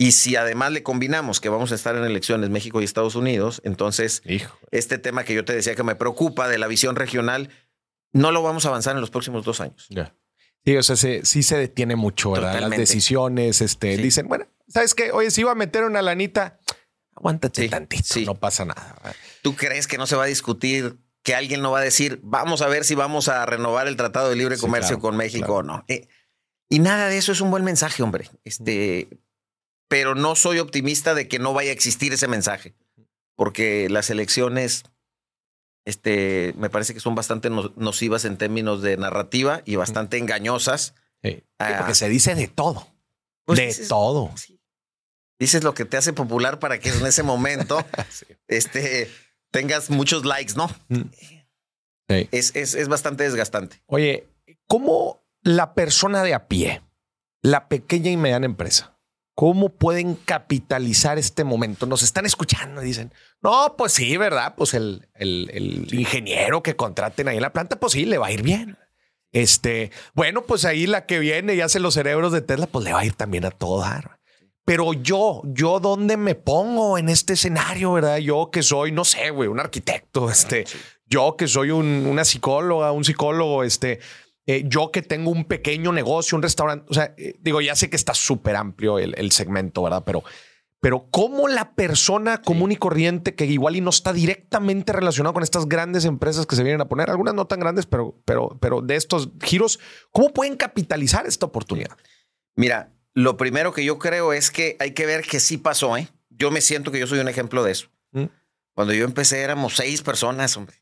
Y si además le combinamos que vamos a estar en elecciones México y Estados Unidos, entonces Hijo. este tema que yo te decía que me preocupa de la visión regional, no lo vamos a avanzar en los próximos dos años. Ya. Sí, o sea, se- sí se detiene mucho. Las decisiones, este, Sí. dicen, bueno, ¿sabes qué? Oye, si iba a meter una lanita, aguántate Sí, tantito, sí. no pasa nada. ¿Tú crees que no se va a discutir, que alguien no va a decir, vamos a ver si vamos a renovar el Tratado de Libre Sí, Comercio claro, con México claro. o no? Eh, y nada de eso es un buen mensaje, hombre. Este, pero no soy optimista de que no vaya a existir ese mensaje, porque las elecciones, este, me parece que son bastante no- nocivas en términos de narrativa y bastante engañosas. Sí. Ah. porque se dice de todo. Pues de dices- todo. sí. Dices lo que te hace popular para que en ese momento <laughs> Sí. este, tengas muchos likes, ¿no? Mm. Sí. Es, es, es bastante desgastante. Oye, ¿cómo la persona de a pie, la pequeña y mediana empresa, cómo pueden capitalizar este momento? Nos están escuchando y dicen, no, pues sí, ¿verdad? Pues el, el- el ingeniero que contraten ahí en la planta, pues sí, le va a ir bien. Este, bueno, pues ahí la que viene y hace los cerebros de Tesla, pues le va a ir también a todo dar. Pero yo, yo, ¿dónde me pongo en este escenario, verdad? Yo que soy, no sé, güey, un arquitecto, este, yo que soy un- una psicóloga, un psicólogo, este, eh, yo que tengo un pequeño negocio, un restaurante, o sea, eh, digo, ya sé que está súper amplio el, el segmento, ¿verdad? Pero, pero cómo la persona común y corriente que igual y no está directamente relacionado con estas grandes empresas que se vienen a poner, algunas no tan grandes, pero, pero, pero de estos giros, ¿cómo pueden capitalizar esta oportunidad? Mira, lo primero que yo creo es que hay que ver que sí pasó, ¿eh? Yo me siento que yo soy un ejemplo de eso. Mm. Cuando yo empecé éramos seis personas, hombre.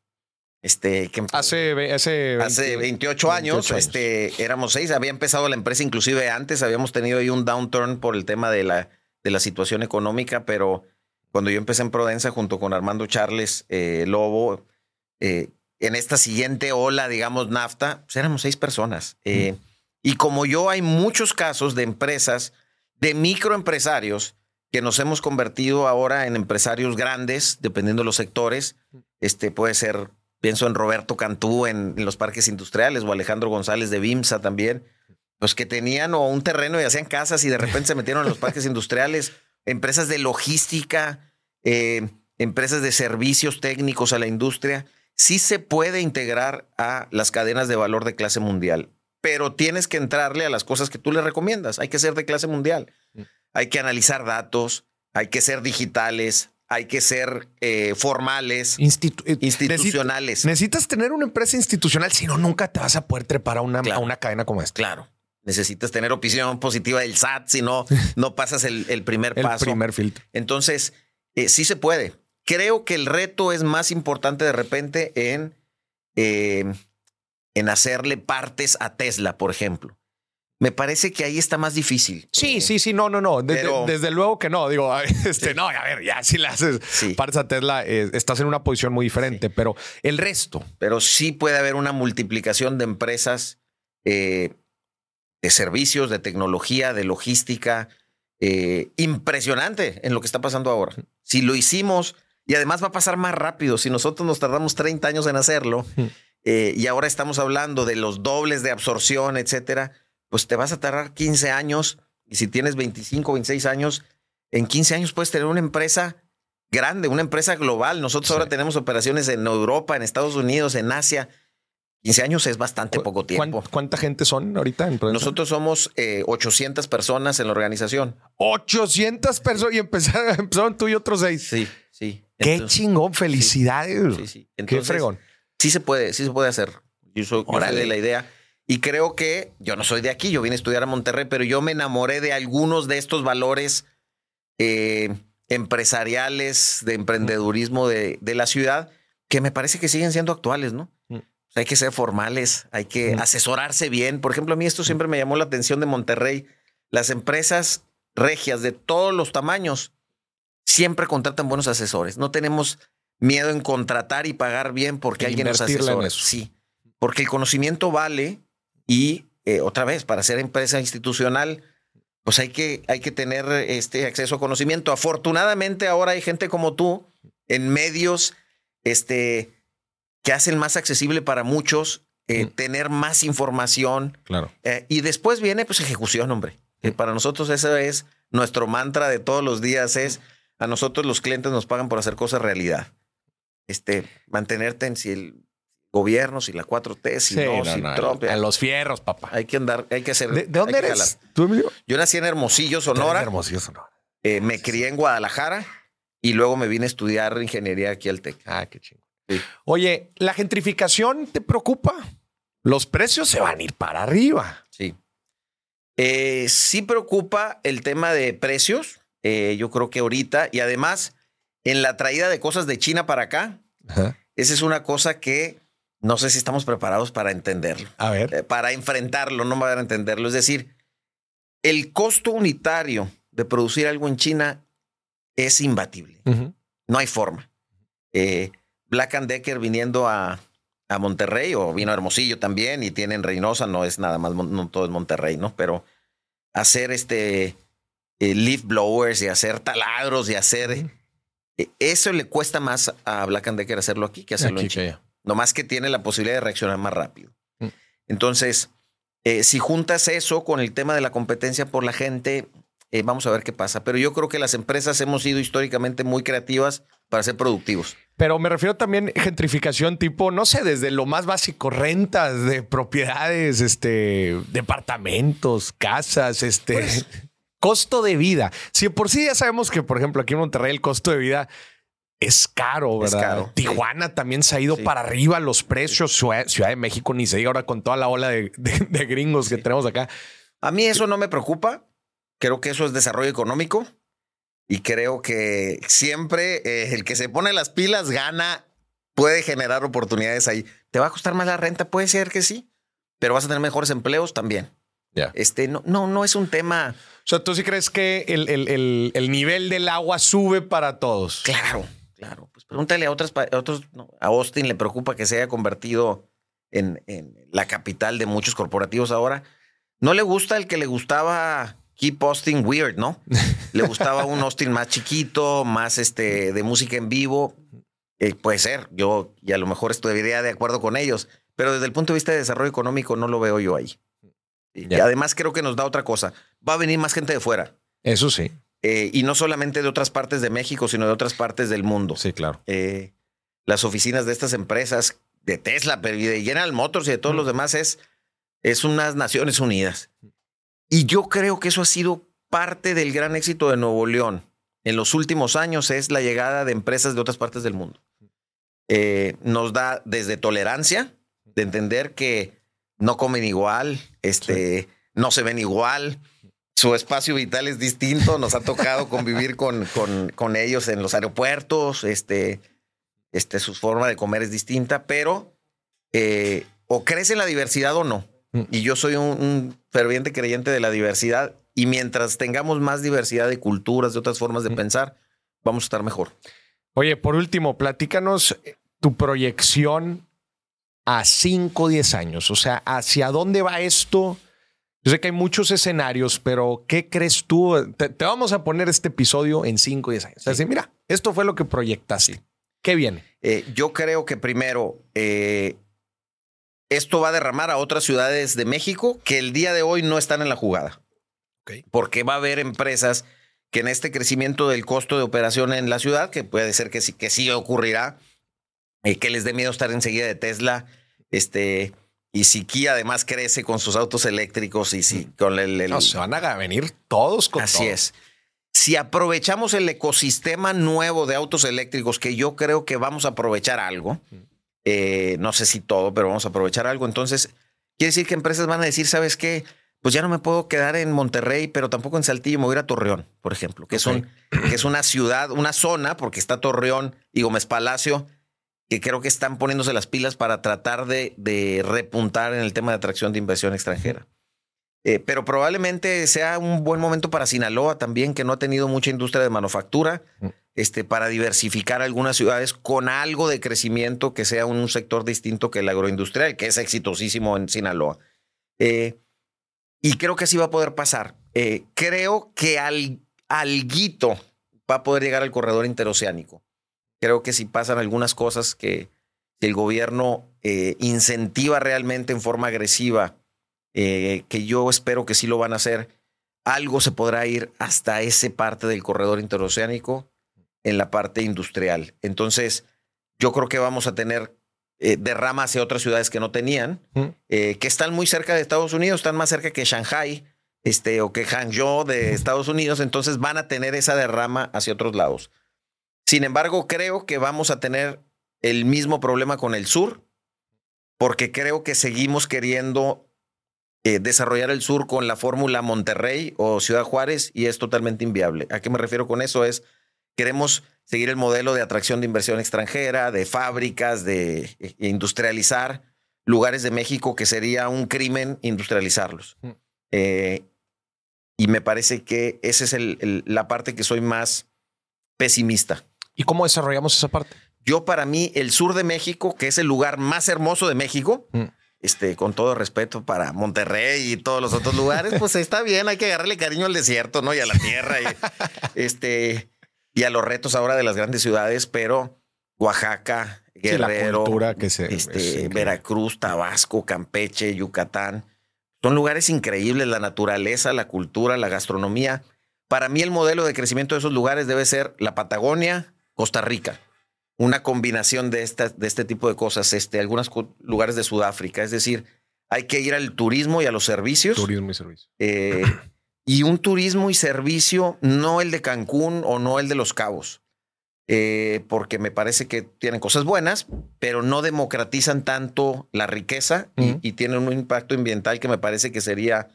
Este, que Hace, hace, hace 28 años, 28 años. este, éramos seis. Había empezado la empresa inclusive antes. Habíamos tenido ahí un downturn por el tema de la, de la situación económica, pero cuando yo empecé en Prodensa junto con Armando Charles eh, Lobo, eh, en esta siguiente ola, digamos, NAFTA, pues éramos seis personas. Eh, Y como yo, hay muchos casos de empresas, de microempresarios, que nos hemos convertido ahora en empresarios grandes, dependiendo de los sectores. Este puede ser, pienso en Roberto Cantú en, en los parques industriales o Alejandro González de Bimsa también, los que tenían o un terreno y hacían casas y de repente se metieron en los parques <laughs> industriales, empresas de logística, eh, empresas de servicios técnicos a la industria. Sí se puede integrar a las cadenas de valor de clase mundial, pero tienes que entrarle a las cosas que tú le recomiendas. Hay que ser de clase mundial. Mm. Hay que analizar datos, hay que ser digitales, hay que ser eh, formales, Institu- eh, institucionales. necesitas- tener una empresa institucional, si no, nunca te vas a poder trepar a una, Claro. a una cadena como esta. Claro. Necesitas tener opinión positiva del SAT, si no, <laughs> no pasas el, el primer El paso. primer filtro. Entonces, eh, sí se puede. Creo que el reto es más importante de repente en, eh, en hacerle partes a Tesla, por ejemplo. Me parece que ahí está más difícil. Sí, Eh, sí, sí, no, no, no. Desde, pero- desde luego que no. Digo, <laughs> este, no, a ver, ya si le haces Sí. partes a Tesla, eh, estás en una posición muy diferente, pero el resto. pero sí puede haber una multiplicación de empresas eh, de servicios, de tecnología, de logística, impresionante en lo que está pasando ahora. Si lo hicimos, y además va a pasar más rápido, si nosotros nos tardamos 30 años en hacerlo, eh, y ahora estamos hablando de los dobles de absorción, etcétera, pues te vas a tardar 15 años, y si tienes 25, 26 años, en 15 años puedes tener una empresa grande, una empresa global. Nosotros ahora tenemos operaciones en Europa, en Estados Unidos, en Asia. 15 años es bastante poco tiempo. ¿Cuánta gente son ahorita en Nosotros somos 800 eh, personas en la organización. 800 personas y <laughs> empezaron, tú y otros seis. Sí, sí. Qué chingón, felicidades. Sí, sí. Qué fregón. Sí se puede, sí se puede hacer. Yo soy, de la idea. Y creo que yo no soy de aquí, yo vine a estudiar a Monterrey, pero yo me enamoré de algunos de estos valores eh, empresariales, de emprendedurismo de, la ciudad, que me parece que siguen siendo actuales, ¿no? Mm. hay que ser formales, hay que mm. asesorarse bien. Por ejemplo, a mí esto mm. siempre me llamó la atención de Monterrey. Las empresas regias de todos los tamaños siempre contratan buenos asesores. No tenemos miedo en contratar y pagar bien porque alguien nos asesora. Sí, porque el conocimiento vale y eh, otra vez, para ser empresa institucional, pues hay que, hay que tener este acceso a conocimiento. Afortunadamente ahora hay gente como tú en medios este, que hacen más accesible para muchos eh, mm. tener más información. Claro. Eh, y después viene pues ejecución, hombre. Que para nosotros ese es nuestro mantra de todos los días es a nosotros los clientes nos pagan por hacer cosas realidad. Este, mantenerte en si el gobierno, si la 4T, si no, si Trump. A los fierros, papá. Hay que andar, hay que hacer. ¿De, dónde eres? ¿Tú, Yo nací en Hermosillo, Sonora. Hermosillo, Sonora. Eh, me crié en Guadalajara y luego me vine a estudiar ingeniería aquí al TEC. Ah, qué chingo. Oye, ¿la gentrificación te preocupa? Los precios se van a ir para arriba. Sí. Eh, sí preocupa el tema de precios. Eh, yo creo que ahorita, y además, en la traída de cosas de China para acá, esa es una cosa que no sé si estamos preparados para entenderlo. A ver. Eh, para enfrentarlo, no me van a entenderlo. Es decir, el costo unitario de producir algo en China es imbatible. No hay forma. Eh, Black and Decker viniendo a, a, Monterrey o vino a Hermosillo también y tienen Reynosa, no es nada más, no todo es Monterrey, ¿no? Pero hacer este eh, leaf blowers y hacer taladros y hacer... eso le cuesta más a Black and Decker hacerlo aquí que hacerlo en China. No más que tiene la posibilidad de reaccionar más rápido. Mm. Entonces, eh, si juntas eso con el tema de la competencia por la gente, eh, vamos a ver qué pasa. Pero yo creo que las empresas hemos sido históricamente muy creativas para ser productivos. Pero me refiero también gentrificación tipo, no sé, desde lo más básico, rentas de propiedades, este, departamentos, casas, este, pues costo de vida. Si por sí ya sabemos que, por ejemplo, aquí en Monterrey el costo de vida es caro, ¿verdad? Tijuana también se ha ido para arriba los precios. Ciudad, de México ni se diga ahora con toda la ola de, gringos que tenemos acá. A mí eso no me preocupa. Creo que eso es desarrollo económico y creo que siempre eh, el que se pone las pilas gana, puede generar oportunidades ahí. ¿Te va a costar más la renta? Puede ser que sí, pero vas a tener mejores empleos también. Este no, no, no es un tema. O sea, ¿tú sí crees que el, el nivel del agua sube para todos? Claro. Claro, pues pregúntale a otras, a otros, a Austin le preocupa que se haya convertido en, la capital de muchos corporativos ahora. No le gusta el que le gustaba Keep Austin Weird, ¿no? <laughs> Le gustaba un Austin más chiquito, más este, de música en vivo. Eh, puede ser, yo y a lo mejor estaría de acuerdo con ellos, pero desde el punto de vista de desarrollo económico no lo veo yo ahí. Y además creo que nos da otra cosa. Va a venir más gente de fuera. Eso sí. Eh, y no solamente de otras partes de México, sino de otras partes del mundo. Sí, claro. Eh, las oficinas de estas empresas, de Tesla, pero y de General Motors y de todos los demás, es, es unas Naciones Unidas. Y yo creo que eso ha sido parte del gran éxito de Nuevo León en los últimos años, es la llegada de empresas de otras partes del mundo. Eh, nos da desde tolerancia, de entender que no comen igual, este, no se ven igual, su espacio vital es distinto. Nos ha tocado <laughs> convivir con, con, con, ellos en los aeropuertos. Este, este, su forma de comer es distinta, pero eh, o crece la diversidad o no. Mm. Y yo soy un, ferviente creyente de la diversidad. Y mientras tengamos más diversidad de culturas, de otras formas de mm. pensar, vamos a estar mejor. Oye, por último, platícanos tu proyección a 5 o 10 años. O sea, ¿hacia dónde va esto? Yo sé que hay muchos escenarios, pero ¿qué crees tú? Te, vamos a poner este episodio en 5 y 10 años. O sea, mira, esto fue lo que proyectaste. ¿Qué viene? Eh, yo creo que primero, eh, esto va a derramar a otras ciudades de México que el día de hoy no están en la jugada. Porque va a haber empresas que en este crecimiento del costo de operación en la ciudad, que puede ser que sí, que sí ocurrirá, eh, que les dé miedo estar enseguida de Tesla, este, y si Kia además crece con sus autos eléctricos y si con el... no, se van a venir todos con Así es. Si aprovechamos el ecosistema nuevo de autos eléctricos, que yo creo que vamos a aprovechar algo, eh, no sé si todo, pero vamos a aprovechar algo, entonces quiere decir que empresas van a decir, ¿sabes qué? pues ya no me puedo quedar en Monterrey, pero tampoco en Saltillo, me voy a ir a Torreón, por ejemplo, que, es, que es una ciudad, una zona, porque está Torreón y Gómez Palacio, que creo que están poniéndose las pilas para tratar de, de repuntar en el tema de atracción de inversión extranjera. Eh, pero probablemente sea un buen momento para Sinaloa también, que no ha tenido mucha industria de manufactura, mm. este, para diversificar algunas ciudades con algo de crecimiento que sea un sector distinto que el agroindustrial, que es exitosísimo en Sinaloa. Eh, y creo que así va a poder pasar. Eh, creo que al, alguito va a poder llegar al corredor interoceánico. Creo que si pasan algunas cosas que el gobierno eh, incentiva realmente en forma agresiva, eh, que yo espero que sí lo van a hacer, algo se podrá ir hasta esa parte del corredor interoceánico en la parte industrial. Entonces, yo creo que vamos a tener eh, derrama hacia otras ciudades que no tenían, eh, que están muy cerca de Estados Unidos, están más cerca que Shanghai este, o que Hangzhou de Estados Unidos, entonces van a tener esa derrama hacia otros lados. Sin embargo, creo que vamos a tener el mismo problema con el sur, porque creo que seguimos queriendo eh, desarrollar el sur con la fórmula Monterrey o Ciudad Juárez y es totalmente inviable. ¿A qué me refiero con eso? Es, queremos seguir el modelo de atracción de inversión extranjera, de fábricas, de eh, industrializar lugares de México que sería un crimen industrializarlos. Mm. Eh, y me parece que esa es el, la parte que soy más pesimista. ¿Y cómo desarrollamos esa parte? Yo para mí, el sur de México, que es el lugar más hermoso de México, mm. este, con todo respeto para Monterrey y todos los otros lugares, pues <laughs> está bien, hay que agarrarle cariño al desierto, ¿no? Y a la tierra. Y, <laughs> este, y a los retos ahora de las grandes ciudades, pero Oaxaca, Guerrero, que este, Veracruz, Tabasco, Campeche, Yucatán, son lugares increíbles, la naturaleza, la cultura, la gastronomía. Para mí el modelo de crecimiento de esos lugares debe ser la Patagonia, Costa Rica. Una combinación de, de este tipo de cosas, este, algunos lugares de Sudáfrica. Es decir, hay que ir al turismo y a los servicios. Turismo y servicios. Eh, y un turismo y servicio, no el de Cancún o no el de Los Cabos, eh, porque me parece que tienen cosas buenas, pero no democratizan tanto la riqueza y, tienen un impacto ambiental que me parece que sería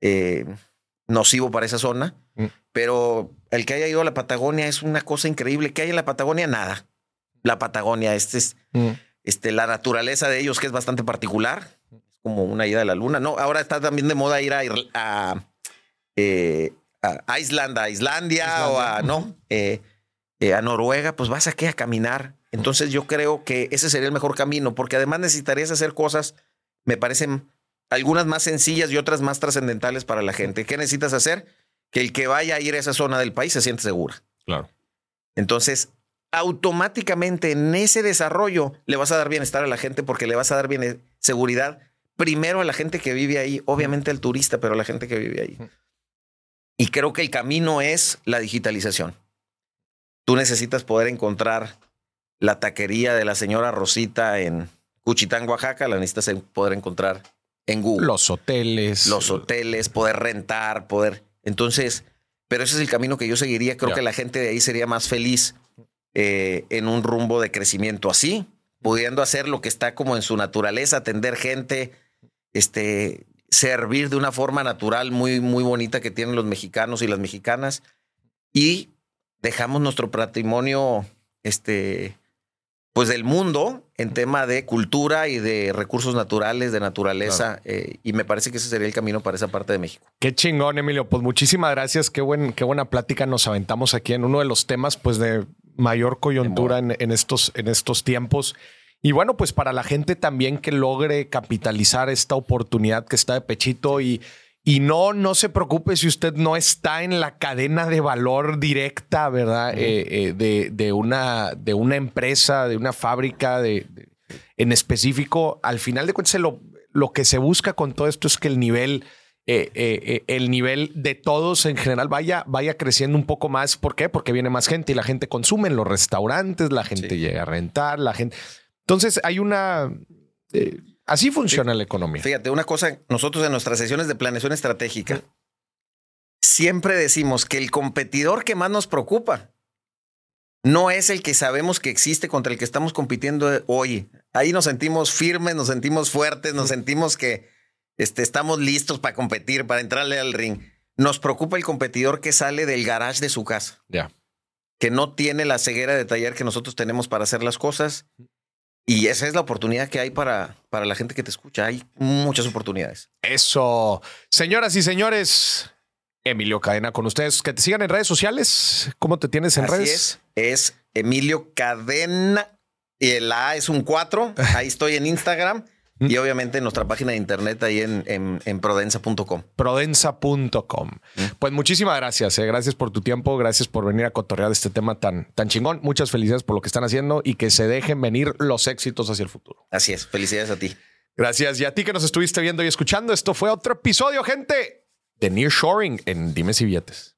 eh, nocivo para esa zona. Pero el que haya ido a la Patagonia es una cosa increíble. ¿Qué hay en la Patagonia? Nada. La Patagonia, este es mm. este, la naturaleza de ellos que es bastante particular, como una ida a la luna. No, ahora está también de moda ir a, a eh, a Islandia, Islandia, o a, no, eh, eh, a Noruega, pues vas aquí a caminar. Entonces yo creo que ese sería el mejor camino, porque además necesitarías hacer cosas, me parecen algunas más sencillas y otras más trascendentales para la gente. ¿Qué necesitas hacer? Que el que vaya a ir a esa zona del país se siente segura. Claro. Entonces, automáticamente en ese desarrollo le vas a dar bienestar a la gente porque le vas a dar bien seguridad primero a la gente que vive ahí, obviamente al turista, pero a la gente que vive ahí. Y creo que el camino es la digitalización. Tú necesitas poder encontrar la taquería de la señora Rosita en Cuchitán, Oaxaca, la necesitas poder encontrar en Google. Los hoteles. Los hoteles, poder rentar, poder. Entonces, pero ese es el camino que yo seguiría. Creo que la gente de ahí sería más feliz eh, en un rumbo de crecimiento así, pudiendo hacer lo que está como en su naturaleza, atender gente, este, servir de una forma natural muy, muy bonita que tienen los mexicanos y las mexicanas y dejamos nuestro patrimonio, este, pues del mundo en tema de cultura y de recursos naturales, de naturaleza, eh, y me parece que ese sería el camino para esa parte de México. Qué chingón, Emilio. Pues muchísimas gracias. Qué, buen, qué buena plática nos aventamos aquí en uno de los temas, pues de mayor coyuntura en, estos, en estos tiempos. Y bueno, pues para la gente también que logre capitalizar esta oportunidad que está de pechito y, Y no, no se preocupe si usted no está en la cadena de valor directa, ¿verdad? Eh, eh, de, de, una, de una empresa, de una fábrica, de, en específico. Al final de cuentas, lo, lo que se busca con todo esto es que el nivel, eh, el nivel de todos en general vaya, vaya creciendo un poco más. ¿Por qué? Porque viene más gente y la gente consume en los restaurantes, la gente llega a rentar, la gente. Entonces hay una Así funciona la economía. Fíjate, una cosa, nosotros en nuestras sesiones de planeación estratégica siempre decimos que el competidor que más nos preocupa no es el que sabemos que existe contra el que estamos compitiendo hoy. Ahí nos sentimos firmes, nos sentimos fuertes, nos sentimos que este, estamos listos para competir, para entrarle al ring. Nos preocupa el competidor que sale del garage de su casa. Ya. Que no tiene la ceguera de taller que nosotros tenemos para hacer las cosas y esa es la oportunidad que hay para, para la gente que te escucha. Hay muchas oportunidades. Eso. Señoras y señores, Emilio Cadena con ustedes. Que te sigan en redes sociales. ¿Cómo te tienes en redes? Es, es Emilio Cadena. Y el A es un 4. <laughs> Ahí estoy en Instagram. Y obviamente en nuestra página de internet ahí en, en, prodensa.com. Prodensa.com. Pues muchísimas gracias. Eh. Gracias por tu tiempo. Gracias por venir a cotorrear este tema tan, tan chingón. Muchas felicidades por lo que están haciendo y que se dejen venir los éxitos hacia el futuro. Así es. Felicidades a ti. Gracias. Y a ti que nos estuviste viendo y escuchando. Esto fue otro episodio, gente, de Nearshoring en Dimes y Billetes.